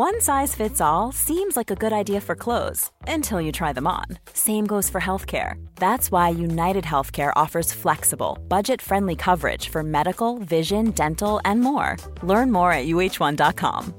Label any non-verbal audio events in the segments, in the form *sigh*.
One size fits all seems like a good idea for clothes until you try them on. Same goes for healthcare. That's why United Healthcare offers flexible, budget friendly coverage for medical, vision, dental, and more. Learn more at uh1.com.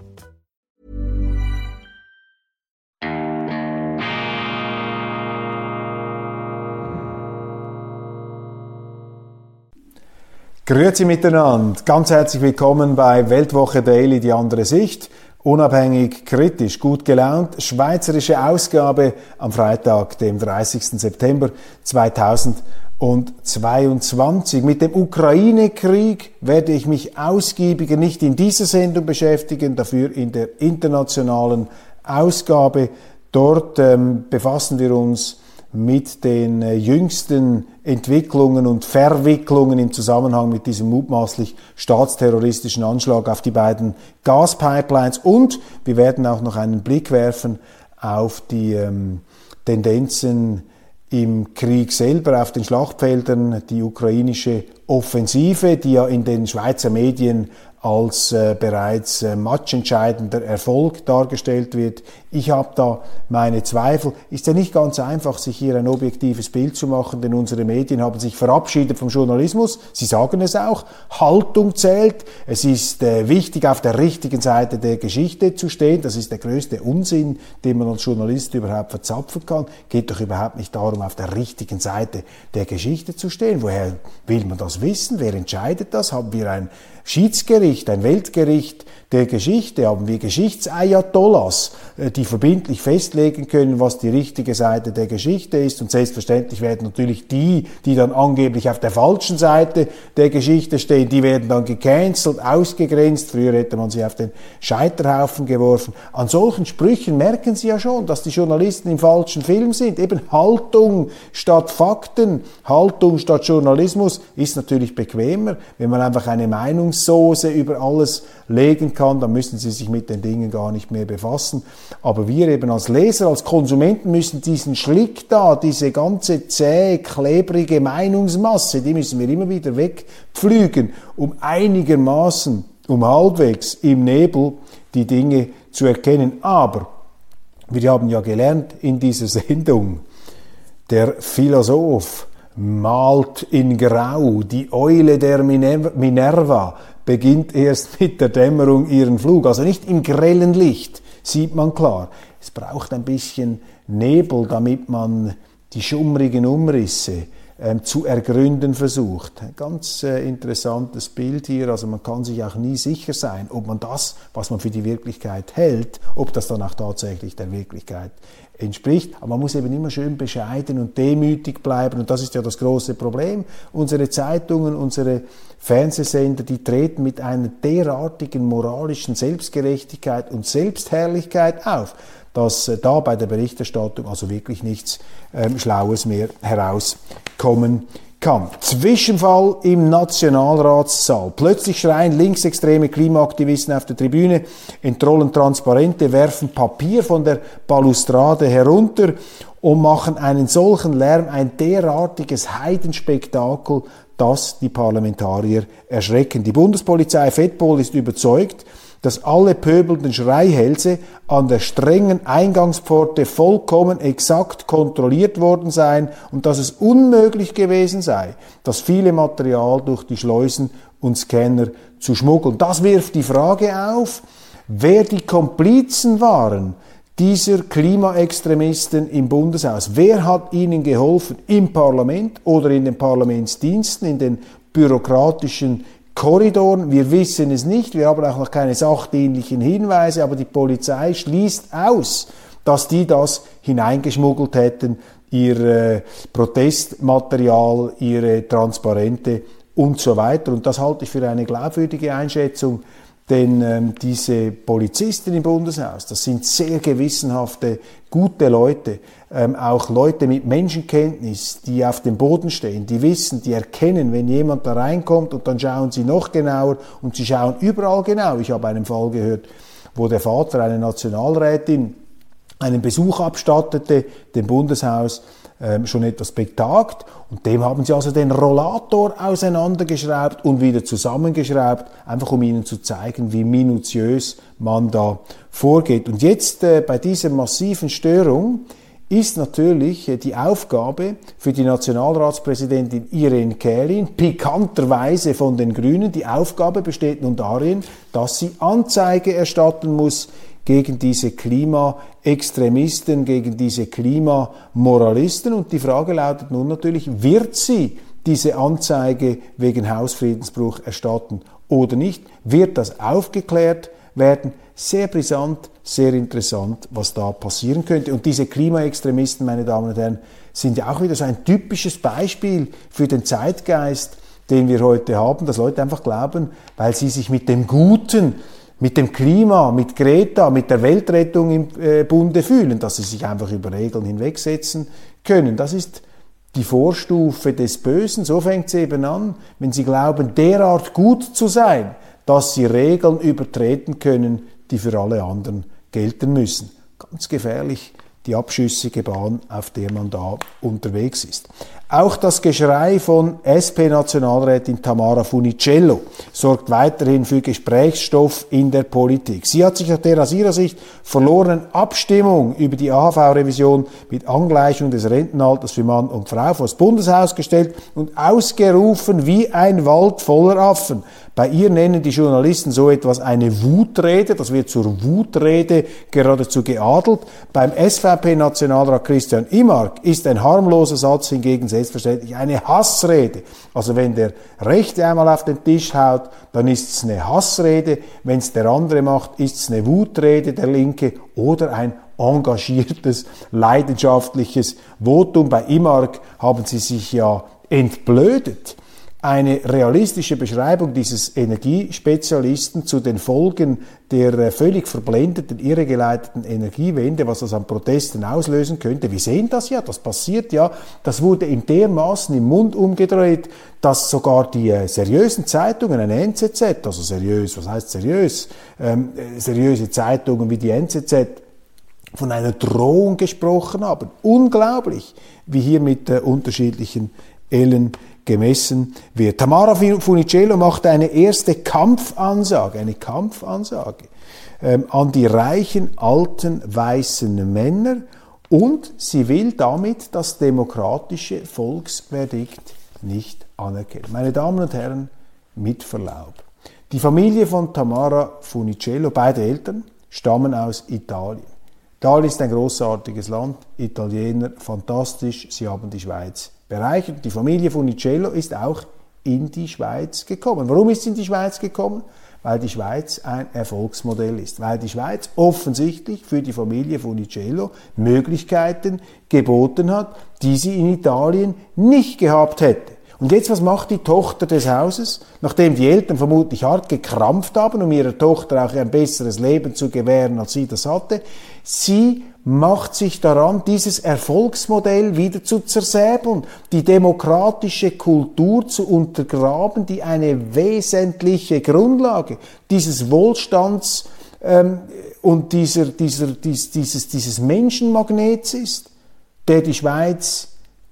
Grüezi miteinander. Ganz herzlich willkommen bei Weltwoche Daily, die andere Sicht. Unabhängig, kritisch, gut gelaunt. Schweizerische Ausgabe am Freitag, dem 30. September 2022. Mit dem Ukraine-Krieg werde ich mich ausgiebiger nicht in dieser Sendung beschäftigen, dafür in der internationalen Ausgabe. Dort ähm, befassen wir uns mit den äh, jüngsten Entwicklungen und Verwicklungen im Zusammenhang mit diesem mutmaßlich staatsterroristischen Anschlag auf die beiden Gaspipelines. Und wir werden auch noch einen Blick werfen auf die ähm, Tendenzen im Krieg selber, auf den Schlachtfeldern, die ukrainische Offensive, die ja in den Schweizer Medien als äh, bereits äh, matchentscheidender Erfolg dargestellt wird. Ich habe da meine Zweifel. Ist ja nicht ganz einfach, sich hier ein objektives Bild zu machen, denn unsere Medien haben sich verabschiedet vom Journalismus. Sie sagen es auch. Haltung zählt. Es ist äh, wichtig, auf der richtigen Seite der Geschichte zu stehen. Das ist der größte Unsinn, den man als Journalist überhaupt verzapfen kann. Geht doch überhaupt nicht darum, auf der richtigen Seite der Geschichte zu stehen. Woher will man das wissen? Wer entscheidet das? Haben wir ein Schiedsgericht, ein Weltgericht der Geschichte, haben wir Geschichtsayatollahs, äh, die verbindlich festlegen können, was die richtige Seite der Geschichte ist. Und selbstverständlich werden natürlich die, die dann angeblich auf der falschen Seite der Geschichte stehen, die werden dann gecancelt, ausgegrenzt. Früher hätte man sie auf den Scheiterhaufen geworfen. An solchen Sprüchen merken Sie ja schon, dass die Journalisten im falschen Film sind. Eben Haltung statt Fakten, Haltung statt Journalismus ist natürlich bequemer, wenn man einfach eine Meinungssoße über alles legen kann, dann müssen sie sich mit den Dingen gar nicht mehr befassen. Aber wir eben als Leser, als Konsumenten müssen diesen Schlick da, diese ganze zäh, klebrige Meinungsmasse, die müssen wir immer wieder wegpflügen, um einigermaßen, um halbwegs im Nebel die Dinge zu erkennen. Aber wir haben ja gelernt in dieser Sendung, der Philosoph malt in Grau, die Eule der Minerva beginnt erst mit der Dämmerung ihren Flug. Also nicht im grellen Licht sieht man klar. Es braucht ein bisschen Nebel, damit man die schummrigen Umrisse ähm, zu ergründen versucht. Ein ganz äh, interessantes Bild hier. Also man kann sich auch nie sicher sein, ob man das, was man für die Wirklichkeit hält, ob das dann auch tatsächlich der Wirklichkeit entspricht. Aber man muss eben immer schön bescheiden und demütig bleiben. Und das ist ja das große Problem. Unsere Zeitungen, unsere Fernsehsender, die treten mit einer derartigen moralischen Selbstgerechtigkeit und Selbstherrlichkeit auf, dass äh, da bei der Berichterstattung also wirklich nichts ähm, Schlaues mehr herauskommen kann. Zwischenfall im Nationalratssaal. Plötzlich schreien linksextreme Klimaaktivisten auf der Tribüne, entrollen Transparente, werfen Papier von der Balustrade herunter und machen einen solchen Lärm, ein derartiges Heidenspektakel, dass die Parlamentarier erschrecken. Die Bundespolizei Fettpol ist überzeugt, dass alle pöbelnden Schreihälse an der strengen Eingangspforte vollkommen exakt kontrolliert worden seien und dass es unmöglich gewesen sei, das viele Material durch die Schleusen und Scanner zu schmuggeln. Das wirft die Frage auf, wer die Komplizen waren dieser Klimaextremisten im Bundeshaus. Wer hat ihnen geholfen im Parlament oder in den Parlamentsdiensten, in den bürokratischen Korridoren. Wir wissen es nicht, wir haben auch noch keine sachdienlichen Hinweise, aber die Polizei schließt aus, dass die das hineingeschmuggelt hätten, ihr äh, Protestmaterial, ihre Transparente und so weiter. Und das halte ich für eine glaubwürdige Einschätzung denn ähm, diese Polizisten im Bundeshaus, das sind sehr gewissenhafte, gute Leute, ähm, auch Leute mit Menschenkenntnis, die auf dem Boden stehen, die wissen, die erkennen, wenn jemand da reinkommt und dann schauen sie noch genauer und sie schauen überall genau. Ich habe einen Fall gehört, wo der Vater einer Nationalrätin einen Besuch abstattete, dem Bundeshaus, ähm, schon etwas betagt. Und dem haben sie also den Rollator auseinandergeschraubt und wieder zusammengeschraubt, einfach um ihnen zu zeigen, wie minutiös man da vorgeht. Und jetzt äh, bei dieser massiven Störung ist natürlich äh, die Aufgabe für die Nationalratspräsidentin Irene Kählin, pikanterweise von den Grünen, die Aufgabe besteht nun darin, dass sie Anzeige erstatten muss gegen diese Klimaextremisten, gegen diese Klimamoralisten. Und die Frage lautet nun natürlich, wird sie diese Anzeige wegen Hausfriedensbruch erstatten oder nicht? Wird das aufgeklärt werden? Sehr brisant, sehr interessant, was da passieren könnte. Und diese Klimaextremisten, meine Damen und Herren, sind ja auch wieder so ein typisches Beispiel für den Zeitgeist, den wir heute haben, dass Leute einfach glauben, weil sie sich mit dem Guten, mit dem Klima, mit Greta, mit der Weltrettung im äh, Bunde fühlen, dass sie sich einfach über Regeln hinwegsetzen können. Das ist die Vorstufe des Bösen. So fängt es eben an, wenn sie glauben, derart gut zu sein, dass sie Regeln übertreten können, die für alle anderen gelten müssen. Ganz gefährlich die abschüssige Bahn, auf der man da unterwegs ist. Auch das Geschrei von SP-Nationalrätin Tamara Funicello sorgt weiterhin für Gesprächsstoff in der Politik. Sie hat sich nach der aus ihrer Sicht verlorenen Abstimmung über die AHV-Revision mit Angleichung des Rentenalters für Mann und Frau vor das Bundeshaus gestellt und ausgerufen wie ein Wald voller Affen. Bei ihr nennen die Journalisten so etwas eine Wutrede, das wird zur Wutrede geradezu geadelt. Beim SVP-Nationalrat Christian Imark ist ein harmloser Satz hingegen selbstverständlich eine Hassrede. Also wenn der Rechte einmal auf den Tisch haut, dann ist es eine Hassrede. Wenn es der andere macht, ist es eine Wutrede, der Linke, oder ein engagiertes, leidenschaftliches Votum. Bei Imark haben sie sich ja entblödet eine realistische Beschreibung dieses Energiespezialisten zu den Folgen der äh, völlig verblendeten, irregeleiteten Energiewende, was das an Protesten auslösen könnte. Wir sehen das ja, das passiert ja. Das wurde in dermaßen im Mund umgedreht, dass sogar die äh, seriösen Zeitungen, eine NZZ, also seriös, was heißt seriös, ähm, äh, seriöse Zeitungen wie die NZZ, von einer Drohung gesprochen haben. Unglaublich, wie hier mit äh, unterschiedlichen Ellen gemessen wird. Tamara Funicello macht eine erste Kampfansage, eine Kampfansage ähm, an die reichen, alten, weißen Männer und sie will damit das demokratische Volksverdikt nicht anerkennen. Meine Damen und Herren, mit Verlaub. Die Familie von Tamara Funicello, beide Eltern, stammen aus Italien. Italien ist ein großartiges Land, Italiener fantastisch, sie haben die Schweiz bereichert. Die Familie Funicello ist auch in die Schweiz gekommen. Warum ist sie in die Schweiz gekommen? Weil die Schweiz ein Erfolgsmodell ist, weil die Schweiz offensichtlich für die Familie Funicello Möglichkeiten geboten hat, die sie in Italien nicht gehabt hätte. Und jetzt, was macht die Tochter des Hauses? Nachdem die Eltern vermutlich hart gekrampft haben, um ihrer Tochter auch ein besseres Leben zu gewähren, als sie das hatte, sie macht sich daran, dieses Erfolgsmodell wieder zu zersäbeln, die demokratische Kultur zu untergraben, die eine wesentliche Grundlage dieses Wohlstands ähm, und dieser, dieser, dies, dieses, dieses Menschenmagnets ist, der die Schweiz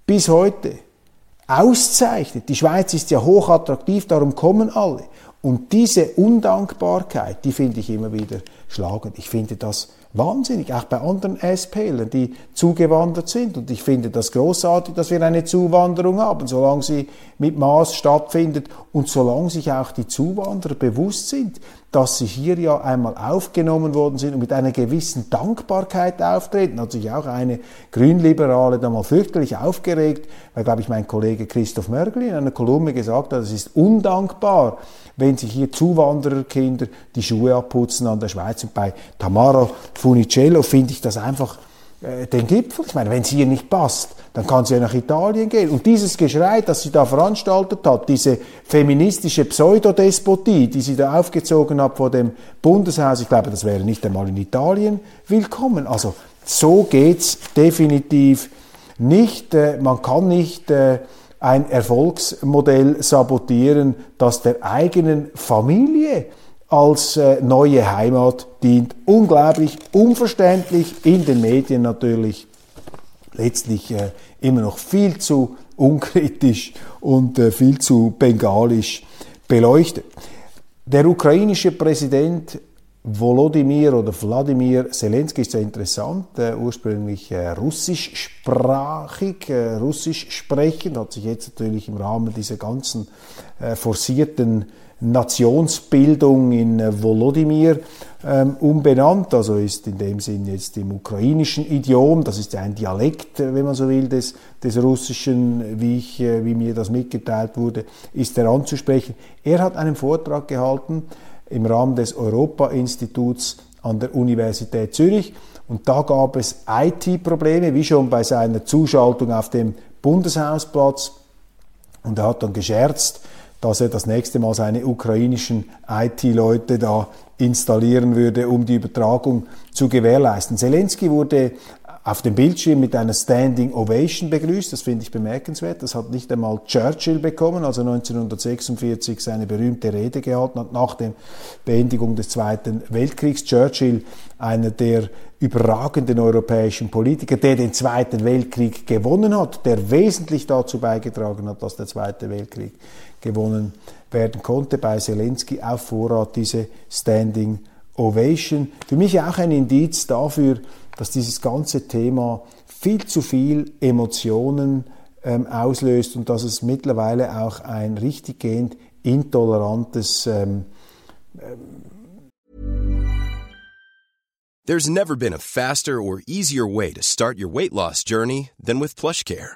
bis heute auszeichnet. Die Schweiz ist ja hochattraktiv, darum kommen alle. Und diese Undankbarkeit, die finde ich immer wieder schlagend. Ich finde das wahnsinnig, auch bei anderen SPlern, die zugewandert sind. Und ich finde das großartig, dass wir eine Zuwanderung haben, solange sie mit Maß stattfindet und solange sich auch die Zuwanderer bewusst sind, dass sie hier ja einmal aufgenommen worden sind und mit einer gewissen Dankbarkeit auftreten. Hat sich auch eine Grünliberale da mal fürchterlich aufgeregt, weil, glaube ich, mein Kollege Christoph Mörgli in einer Kolumne gesagt hat, es ist undankbar, wenn sich hier Zuwandererkinder die Schuhe abputzen an der Schweiz. Und bei Tamara Funicello finde ich das einfach äh, den Gipfel. Ich meine, wenn es hier nicht passt, dann kann sie ja nach Italien gehen. Und dieses Geschrei, das sie da veranstaltet hat, diese feministische Pseudodespotie, die sie da aufgezogen hat vor dem Bundeshaus, ich glaube, das wäre nicht einmal in Italien willkommen. Also so geht's definitiv nicht. Äh, man kann nicht äh, ein Erfolgsmodell sabotieren, das der eigenen Familie als äh, neue Heimat dient. Unglaublich unverständlich, in den Medien natürlich letztlich äh, immer noch viel zu unkritisch und äh, viel zu bengalisch beleuchtet. Der ukrainische Präsident Volodymyr oder Wladimir Zelensky ist sehr interessant, äh, ursprünglich äh, russischsprachig, äh, russisch sprechend, hat sich jetzt natürlich im Rahmen dieser ganzen äh, forcierten Nationsbildung in äh, Volodymyr ähm, umbenannt, also ist in dem Sinn jetzt im ukrainischen Idiom, das ist ein Dialekt, äh, wenn man so will, des, des Russischen, wie, ich, äh, wie mir das mitgeteilt wurde, ist er anzusprechen. Er hat einen Vortrag gehalten im Rahmen des Europa-Instituts an der Universität Zürich und da gab es IT-Probleme, wie schon bei seiner Zuschaltung auf dem Bundeshausplatz und er hat dann gescherzt, dass er das nächste Mal seine ukrainischen IT-Leute da installieren würde, um die Übertragung zu gewährleisten. Zelensky wurde auf dem Bildschirm mit einer Standing Ovation begrüßt. Das finde ich bemerkenswert. Das hat nicht einmal Churchill bekommen, als er 1946 seine berühmte Rede gehalten hat nach der Beendigung des Zweiten Weltkriegs. Churchill, einer der überragenden europäischen Politiker, der den Zweiten Weltkrieg gewonnen hat, der wesentlich dazu beigetragen hat, dass der Zweite Weltkrieg gewonnen werden konnte. Bei Zelensky auf Vorrat diese Standing Ovation. Für mich auch ein Indiz dafür, dass dieses ganze Thema viel zu viel Emotionen ähm, auslöst und dass es mittlerweile auch ein richtiggehend intolerantes ähm, There's never been a faster or easier way to start your weight loss journey than with PlushCare.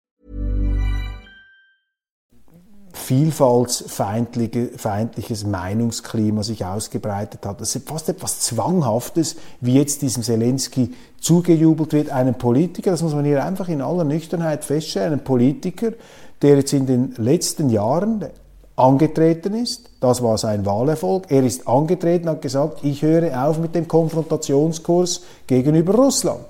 vielfaltsfeindliches Meinungsklima sich ausgebreitet hat. Das ist fast etwas Zwanghaftes, wie jetzt diesem Zelensky zugejubelt wird. Einem Politiker, das muss man hier einfach in aller Nüchternheit feststellen, ein Politiker, der jetzt in den letzten Jahren angetreten ist. Das war sein Wahlerfolg. Er ist angetreten, hat gesagt, ich höre auf mit dem Konfrontationskurs gegenüber Russland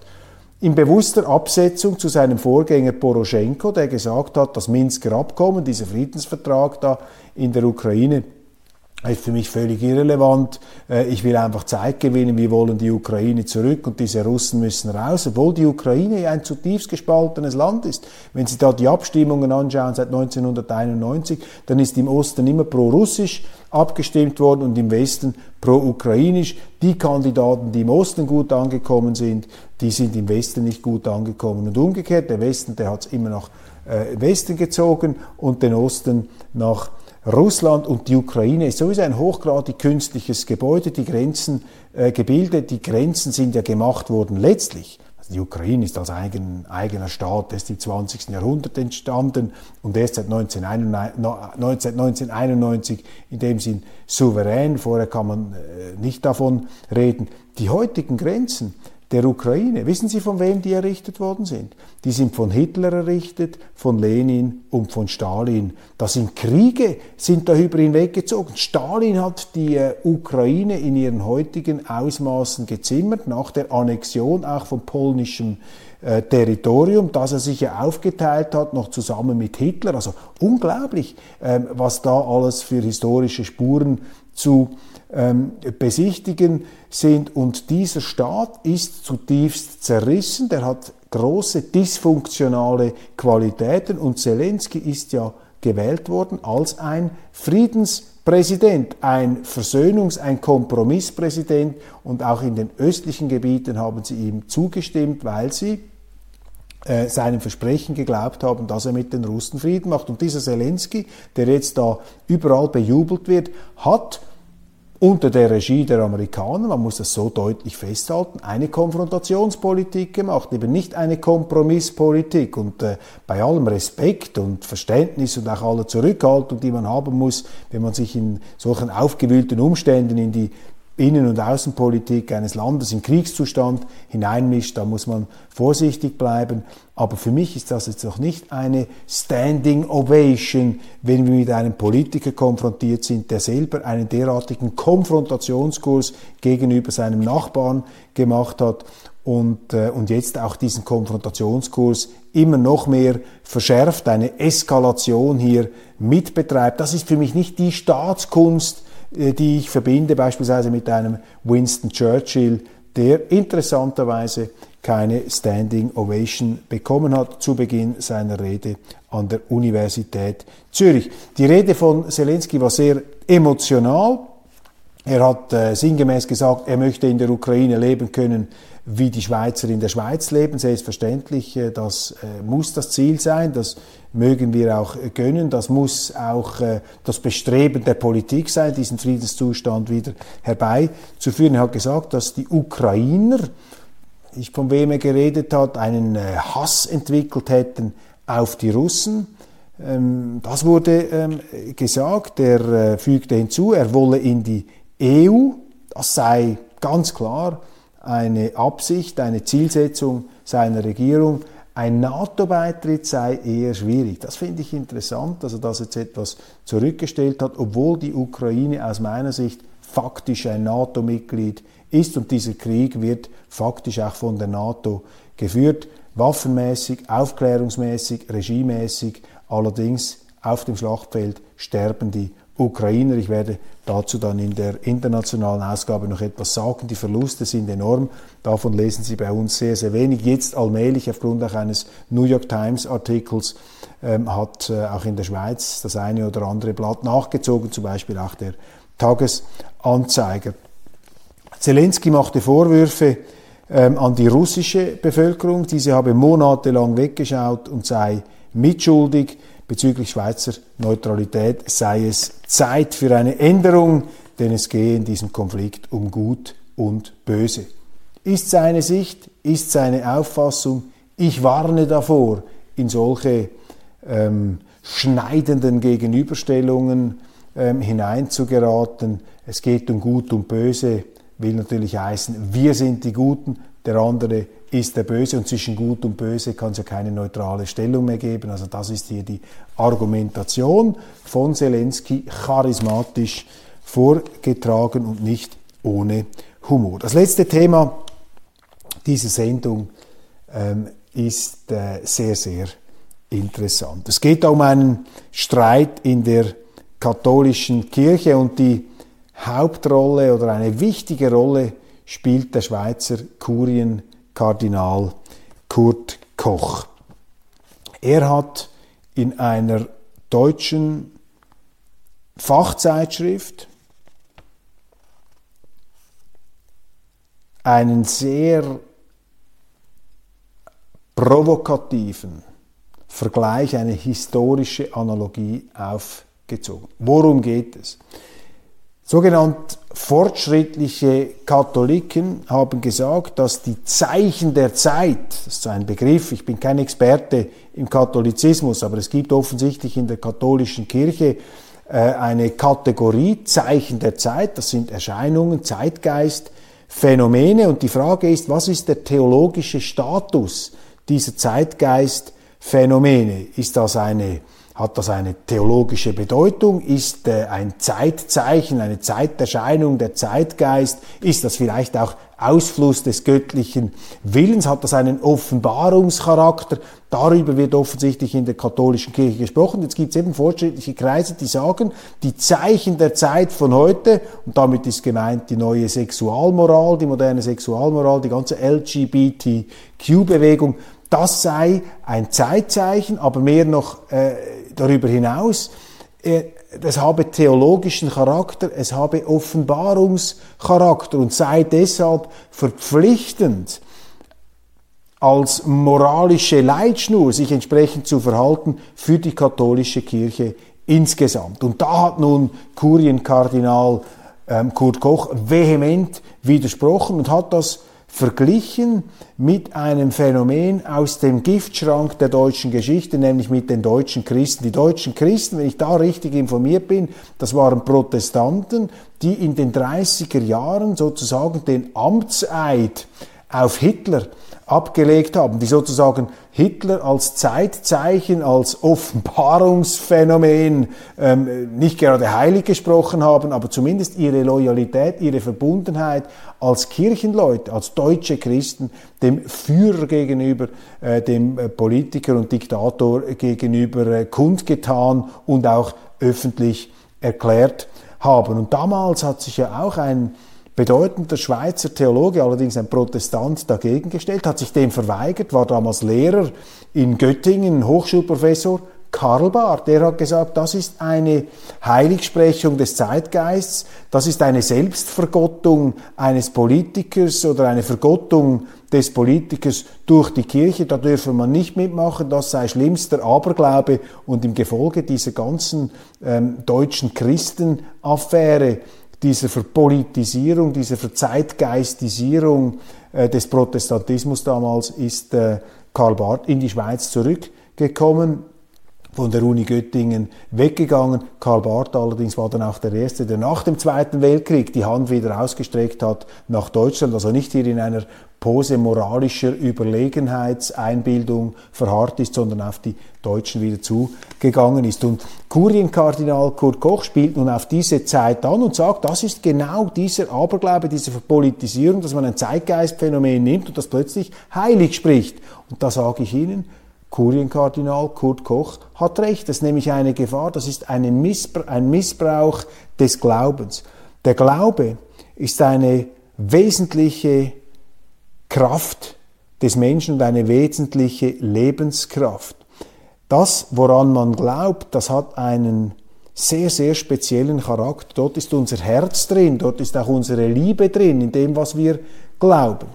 in bewusster Absetzung zu seinem Vorgänger Poroschenko, der gesagt hat, das Minsker Abkommen, dieser Friedensvertrag da in der Ukraine, ist für mich völlig irrelevant. Äh, ich will einfach Zeit gewinnen. Wir wollen die Ukraine zurück und diese Russen müssen raus, obwohl die Ukraine ein zutiefst gespaltenes Land ist. Wenn Sie da die Abstimmungen anschauen seit 1991, dann ist im Osten immer pro-russisch abgestimmt worden und im Westen pro-ukrainisch. Die Kandidaten, die im Osten gut angekommen sind, die sind im Westen nicht gut angekommen. Und umgekehrt, der Westen, der hat es immer nach äh, Westen gezogen und den Osten nach Russland und die Ukraine ist sowieso ein hochgradig künstliches Gebäude, die Grenzen äh, gebildet, die Grenzen sind ja gemacht worden letztlich. Also die Ukraine ist als eigen, eigener Staat erst im 20. Jahrhundert entstanden und erst seit 1991, 1991 in dem Sinn souverän. Vorher kann man äh, nicht davon reden. Die heutigen Grenzen, der Ukraine. Wissen Sie, von wem die errichtet worden sind? Die sind von Hitler errichtet, von Lenin und von Stalin. Das sind Kriege, sind darüber hinweggezogen. Stalin hat die äh, Ukraine in ihren heutigen Ausmaßen gezimmert, nach der Annexion auch von polnischem äh, Territorium, das er sich ja aufgeteilt hat, noch zusammen mit Hitler. Also unglaublich, ähm, was da alles für historische Spuren zu ähm, besichtigen sind. Und dieser Staat ist zutiefst zerrissen, der hat große dysfunktionale Qualitäten und Zelensky ist ja gewählt worden als ein Friedenspräsident, ein Versöhnungs-, ein Kompromisspräsident und auch in den östlichen Gebieten haben sie ihm zugestimmt, weil sie äh, seinem Versprechen geglaubt haben, dass er mit den Russen Frieden macht. Und dieser Zelensky, der jetzt da überall bejubelt wird, hat unter der Regie der Amerikaner, man muss das so deutlich festhalten, eine Konfrontationspolitik gemacht, eben nicht eine Kompromisspolitik. Und äh, bei allem Respekt und Verständnis und auch aller Zurückhaltung, die man haben muss, wenn man sich in solchen aufgewühlten Umständen in die Innen- und Außenpolitik eines Landes in Kriegszustand hineinmischt, da muss man vorsichtig bleiben. Aber für mich ist das jetzt noch nicht eine Standing Ovation, wenn wir mit einem Politiker konfrontiert sind, der selber einen derartigen Konfrontationskurs gegenüber seinem Nachbarn gemacht hat und, äh, und jetzt auch diesen Konfrontationskurs immer noch mehr verschärft, eine Eskalation hier mitbetreibt. Das ist für mich nicht die Staatskunst, die ich verbinde beispielsweise mit einem Winston Churchill, der interessanterweise keine Standing Ovation bekommen hat zu Beginn seiner Rede an der Universität Zürich. Die Rede von Zelensky war sehr emotional. Er hat äh, sinngemäß gesagt, er möchte in der Ukraine leben können, wie die Schweizer in der Schweiz leben. Selbstverständlich, äh, das äh, muss das Ziel sein, das mögen wir auch äh, gönnen, das muss auch das Bestreben der Politik sein, diesen Friedenszustand wieder herbeizuführen. Er hat gesagt, dass die Ukrainer, ich von wem er geredet hat, einen Hass entwickelt hätten auf die Russen. Ähm, das wurde ähm, gesagt. Er fügte hinzu, er wolle in die EU. Das sei ganz klar eine Absicht, eine Zielsetzung seiner Regierung. Ein NATO-Beitritt sei eher schwierig. Das finde ich interessant, dass er das jetzt etwas zurückgestellt hat, obwohl die Ukraine aus meiner Sicht faktisch ein NATO-Mitglied ist und dieser Krieg wird faktisch auch von der NATO geführt, waffenmäßig, aufklärungsmäßig, regimemäßig. Allerdings auf dem Schlachtfeld sterben die Ukrainer. Ich werde dazu dann in der internationalen Ausgabe noch etwas sagen. Die Verluste sind enorm. Davon lesen Sie bei uns sehr, sehr wenig. Jetzt allmählich aufgrund auch eines New York Times Artikels ähm, hat äh, auch in der Schweiz das eine oder andere Blatt nachgezogen, zum Beispiel auch der Tagesanzeiger. Zelensky machte Vorwürfe ähm, an die russische Bevölkerung. Diese habe monatelang weggeschaut und sei mitschuldig bezüglich Schweizer Neutralität sei es Zeit für eine Änderung, denn es gehe in diesem Konflikt um Gut und Böse. Ist seine Sicht, ist seine Auffassung, ich warne davor, in solche ähm, schneidenden Gegenüberstellungen ähm, hineinzugeraten. Es geht um Gut und Böse, will natürlich heißen, wir sind die Guten, der andere ist der Böse und zwischen Gut und Böse kann es ja keine neutrale Stellung mehr geben. Also das ist hier die Argumentation von Zelensky, charismatisch vorgetragen und nicht ohne Humor. Das letzte Thema dieser Sendung ähm, ist äh, sehr, sehr interessant. Es geht um einen Streit in der katholischen Kirche und die Hauptrolle oder eine wichtige Rolle spielt der Schweizer Kurien Kardinal Kurt Koch. Er hat in einer deutschen Fachzeitschrift einen sehr provokativen Vergleich, eine historische Analogie aufgezogen. Worum geht es? Sogenannt fortschrittliche Katholiken haben gesagt, dass die Zeichen der Zeit, das ist ein Begriff, ich bin kein Experte im Katholizismus, aber es gibt offensichtlich in der katholischen Kirche äh, eine Kategorie Zeichen der Zeit, das sind Erscheinungen, Zeitgeist, Phänomene und die Frage ist, was ist der theologische Status dieser Zeitgeistphänomene? Ist das eine hat das eine theologische Bedeutung? Ist äh, ein Zeitzeichen, eine Zeiterscheinung, der Zeitgeist? Ist das vielleicht auch Ausfluss des göttlichen Willens? Hat das einen Offenbarungscharakter? Darüber wird offensichtlich in der katholischen Kirche gesprochen. Jetzt gibt es eben fortschrittliche Kreise, die sagen, die Zeichen der Zeit von heute, und damit ist gemeint die neue Sexualmoral, die moderne Sexualmoral, die ganze LGBTQ-Bewegung, das sei ein Zeitzeichen, aber mehr noch äh, darüber hinaus. Äh, es habe theologischen Charakter, es habe Offenbarungscharakter und sei deshalb verpflichtend, als moralische Leitschnur sich entsprechend zu verhalten für die katholische Kirche insgesamt. Und da hat nun Kurienkardinal ähm, Kurt Koch vehement widersprochen und hat das verglichen mit einem Phänomen aus dem Giftschrank der deutschen Geschichte, nämlich mit den deutschen Christen. Die deutschen Christen, wenn ich da richtig informiert bin, das waren Protestanten, die in den 30er Jahren sozusagen den Amtseid auf Hitler abgelegt haben, die sozusagen Hitler als Zeitzeichen, als Offenbarungsphänomen ähm, nicht gerade heilig gesprochen haben, aber zumindest ihre Loyalität, ihre Verbundenheit als Kirchenleute, als deutsche Christen dem Führer gegenüber, äh, dem äh, Politiker und Diktator gegenüber äh, kundgetan und auch öffentlich erklärt haben. Und damals hat sich ja auch ein bedeutender Schweizer Theologe, allerdings ein Protestant, dagegen gestellt, hat sich dem verweigert, war damals Lehrer in Göttingen, Hochschulprofessor Karl Barth, der hat gesagt, das ist eine Heiligsprechung des Zeitgeists, das ist eine Selbstvergottung eines Politikers oder eine Vergottung des Politikers durch die Kirche, da dürfe man nicht mitmachen, das sei schlimmster Aberglaube und im Gefolge dieser ganzen ähm, deutschen Christenaffäre dieser Verpolitisierung, dieser Verzeitgeistisierung äh, des Protestantismus damals ist äh, Karl Barth in die Schweiz zurückgekommen von der Uni Göttingen weggegangen. Karl Barth allerdings war dann auch der Erste, der nach dem Zweiten Weltkrieg die Hand wieder ausgestreckt hat nach Deutschland, also nicht hier in einer Pose moralischer Überlegenheitseinbildung verharrt ist, sondern auf die Deutschen wieder zugegangen ist. Und Kurienkardinal Kurt Koch spielt nun auf diese Zeit an und sagt, das ist genau dieser Aberglaube, diese Verpolitisierung, dass man ein Zeitgeistphänomen nimmt und das plötzlich heilig spricht. Und da sage ich Ihnen, Kurienkardinal Kurt Koch hat recht. Das ist nämlich eine Gefahr, das ist eine Missbra ein Missbrauch des Glaubens. Der Glaube ist eine wesentliche Kraft des Menschen und eine wesentliche Lebenskraft. Das, woran man glaubt, das hat einen sehr, sehr speziellen Charakter. Dort ist unser Herz drin, dort ist auch unsere Liebe drin, in dem, was wir glauben.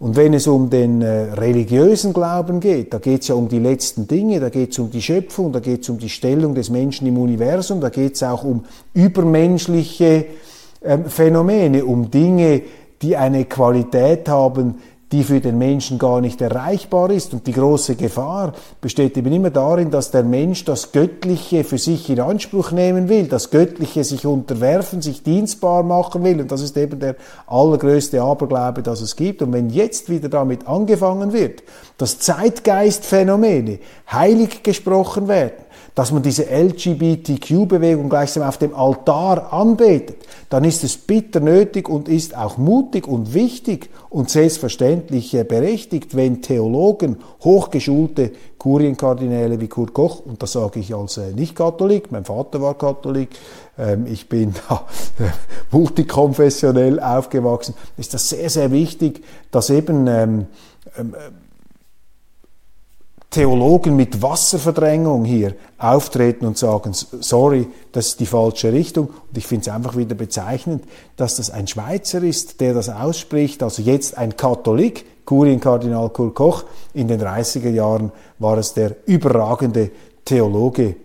Und wenn es um den äh, religiösen Glauben geht, da geht es ja um die letzten Dinge, da geht es um die Schöpfung, da geht es um die Stellung des Menschen im Universum, da geht es auch um übermenschliche äh, Phänomene, um Dinge, die eine Qualität haben, die für den Menschen gar nicht erreichbar ist. Und die große Gefahr besteht eben immer darin, dass der Mensch das Göttliche für sich in Anspruch nehmen will, das Göttliche sich unterwerfen, sich dienstbar machen will. Und das ist eben der allergrößte Aberglaube, das es gibt. Und wenn jetzt wieder damit angefangen wird, dass Zeitgeistphänomene heilig gesprochen werden, dass man diese LGBTQ-Bewegung gleichsam auf dem Altar anbetet, dann ist es bitter nötig und ist auch mutig und wichtig und selbstverständlich berechtigt, wenn Theologen, hochgeschulte Kurienkardinäle wie Kurt Koch, und das sage ich als äh, Nicht-Katholik, mein Vater war Katholik, ähm, ich bin da *laughs* multikonfessionell aufgewachsen, ist das sehr, sehr wichtig, dass eben ähm, ähm, Theologen mit Wasserverdrängung hier auftreten und sagen, sorry, das ist die falsche Richtung. Und ich finde es einfach wieder bezeichnend, dass das ein Schweizer ist, der das ausspricht, also jetzt ein Katholik, Kurienkardinal Kurt Koch. In den 30er Jahren war es der überragende Theologe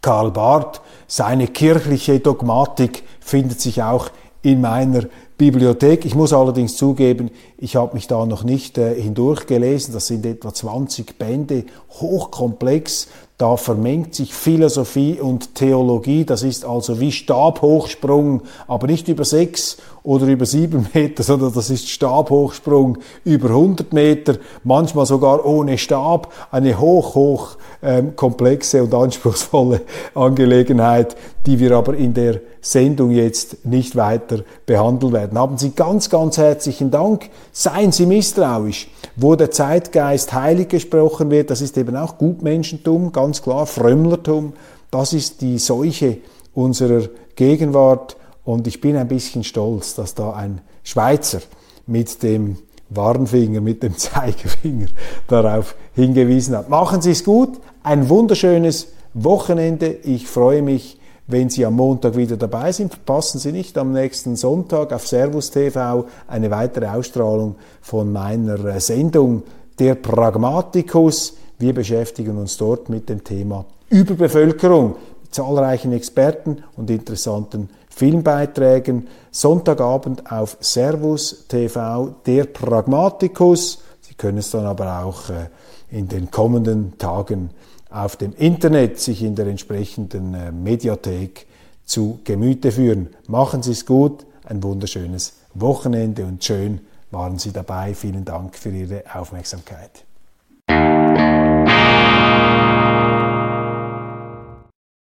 Karl Barth. Seine kirchliche Dogmatik findet sich auch in meiner Bibliothek. Ich muss allerdings zugeben, ich habe mich da noch nicht äh, hindurchgelesen. Das sind etwa 20 Bände, hochkomplex. Da vermengt sich Philosophie und Theologie. Das ist also wie Stabhochsprung, aber nicht über sechs oder über sieben *laughs* Meter, sondern das ist Stabhochsprung über 100 Meter, manchmal sogar ohne Stab. Eine hoch, hoch ähm, komplexe und anspruchsvolle *laughs* Angelegenheit, die wir aber in der Sendung jetzt nicht weiter behandeln werden. Haben Sie ganz, ganz herzlichen Dank. Seien Sie misstrauisch. Wo der Zeitgeist heilig gesprochen wird, das ist eben auch Gutmenschentum, ganz klar, Frömmlertum. Das ist die Seuche unserer Gegenwart. Und ich bin ein bisschen stolz, dass da ein Schweizer mit dem Warnfinger, mit dem *laughs* Zeigefinger darauf hingewiesen hat. Machen Sie es gut. Ein wunderschönes Wochenende. Ich freue mich wenn Sie am Montag wieder dabei sind, verpassen Sie nicht am nächsten Sonntag auf Servus TV eine weitere Ausstrahlung von meiner äh, Sendung Der Pragmatikus. Wir beschäftigen uns dort mit dem Thema Überbevölkerung, mit zahlreichen Experten und interessanten Filmbeiträgen. Sonntagabend auf Servus TV, der Pragmatikus. Sie können es dann aber auch äh, in den kommenden Tagen auf dem Internet sich in der entsprechenden äh, Mediathek zu Gemüte führen. Machen Sie es gut, ein wunderschönes Wochenende und schön waren Sie dabei. Vielen Dank für Ihre Aufmerksamkeit.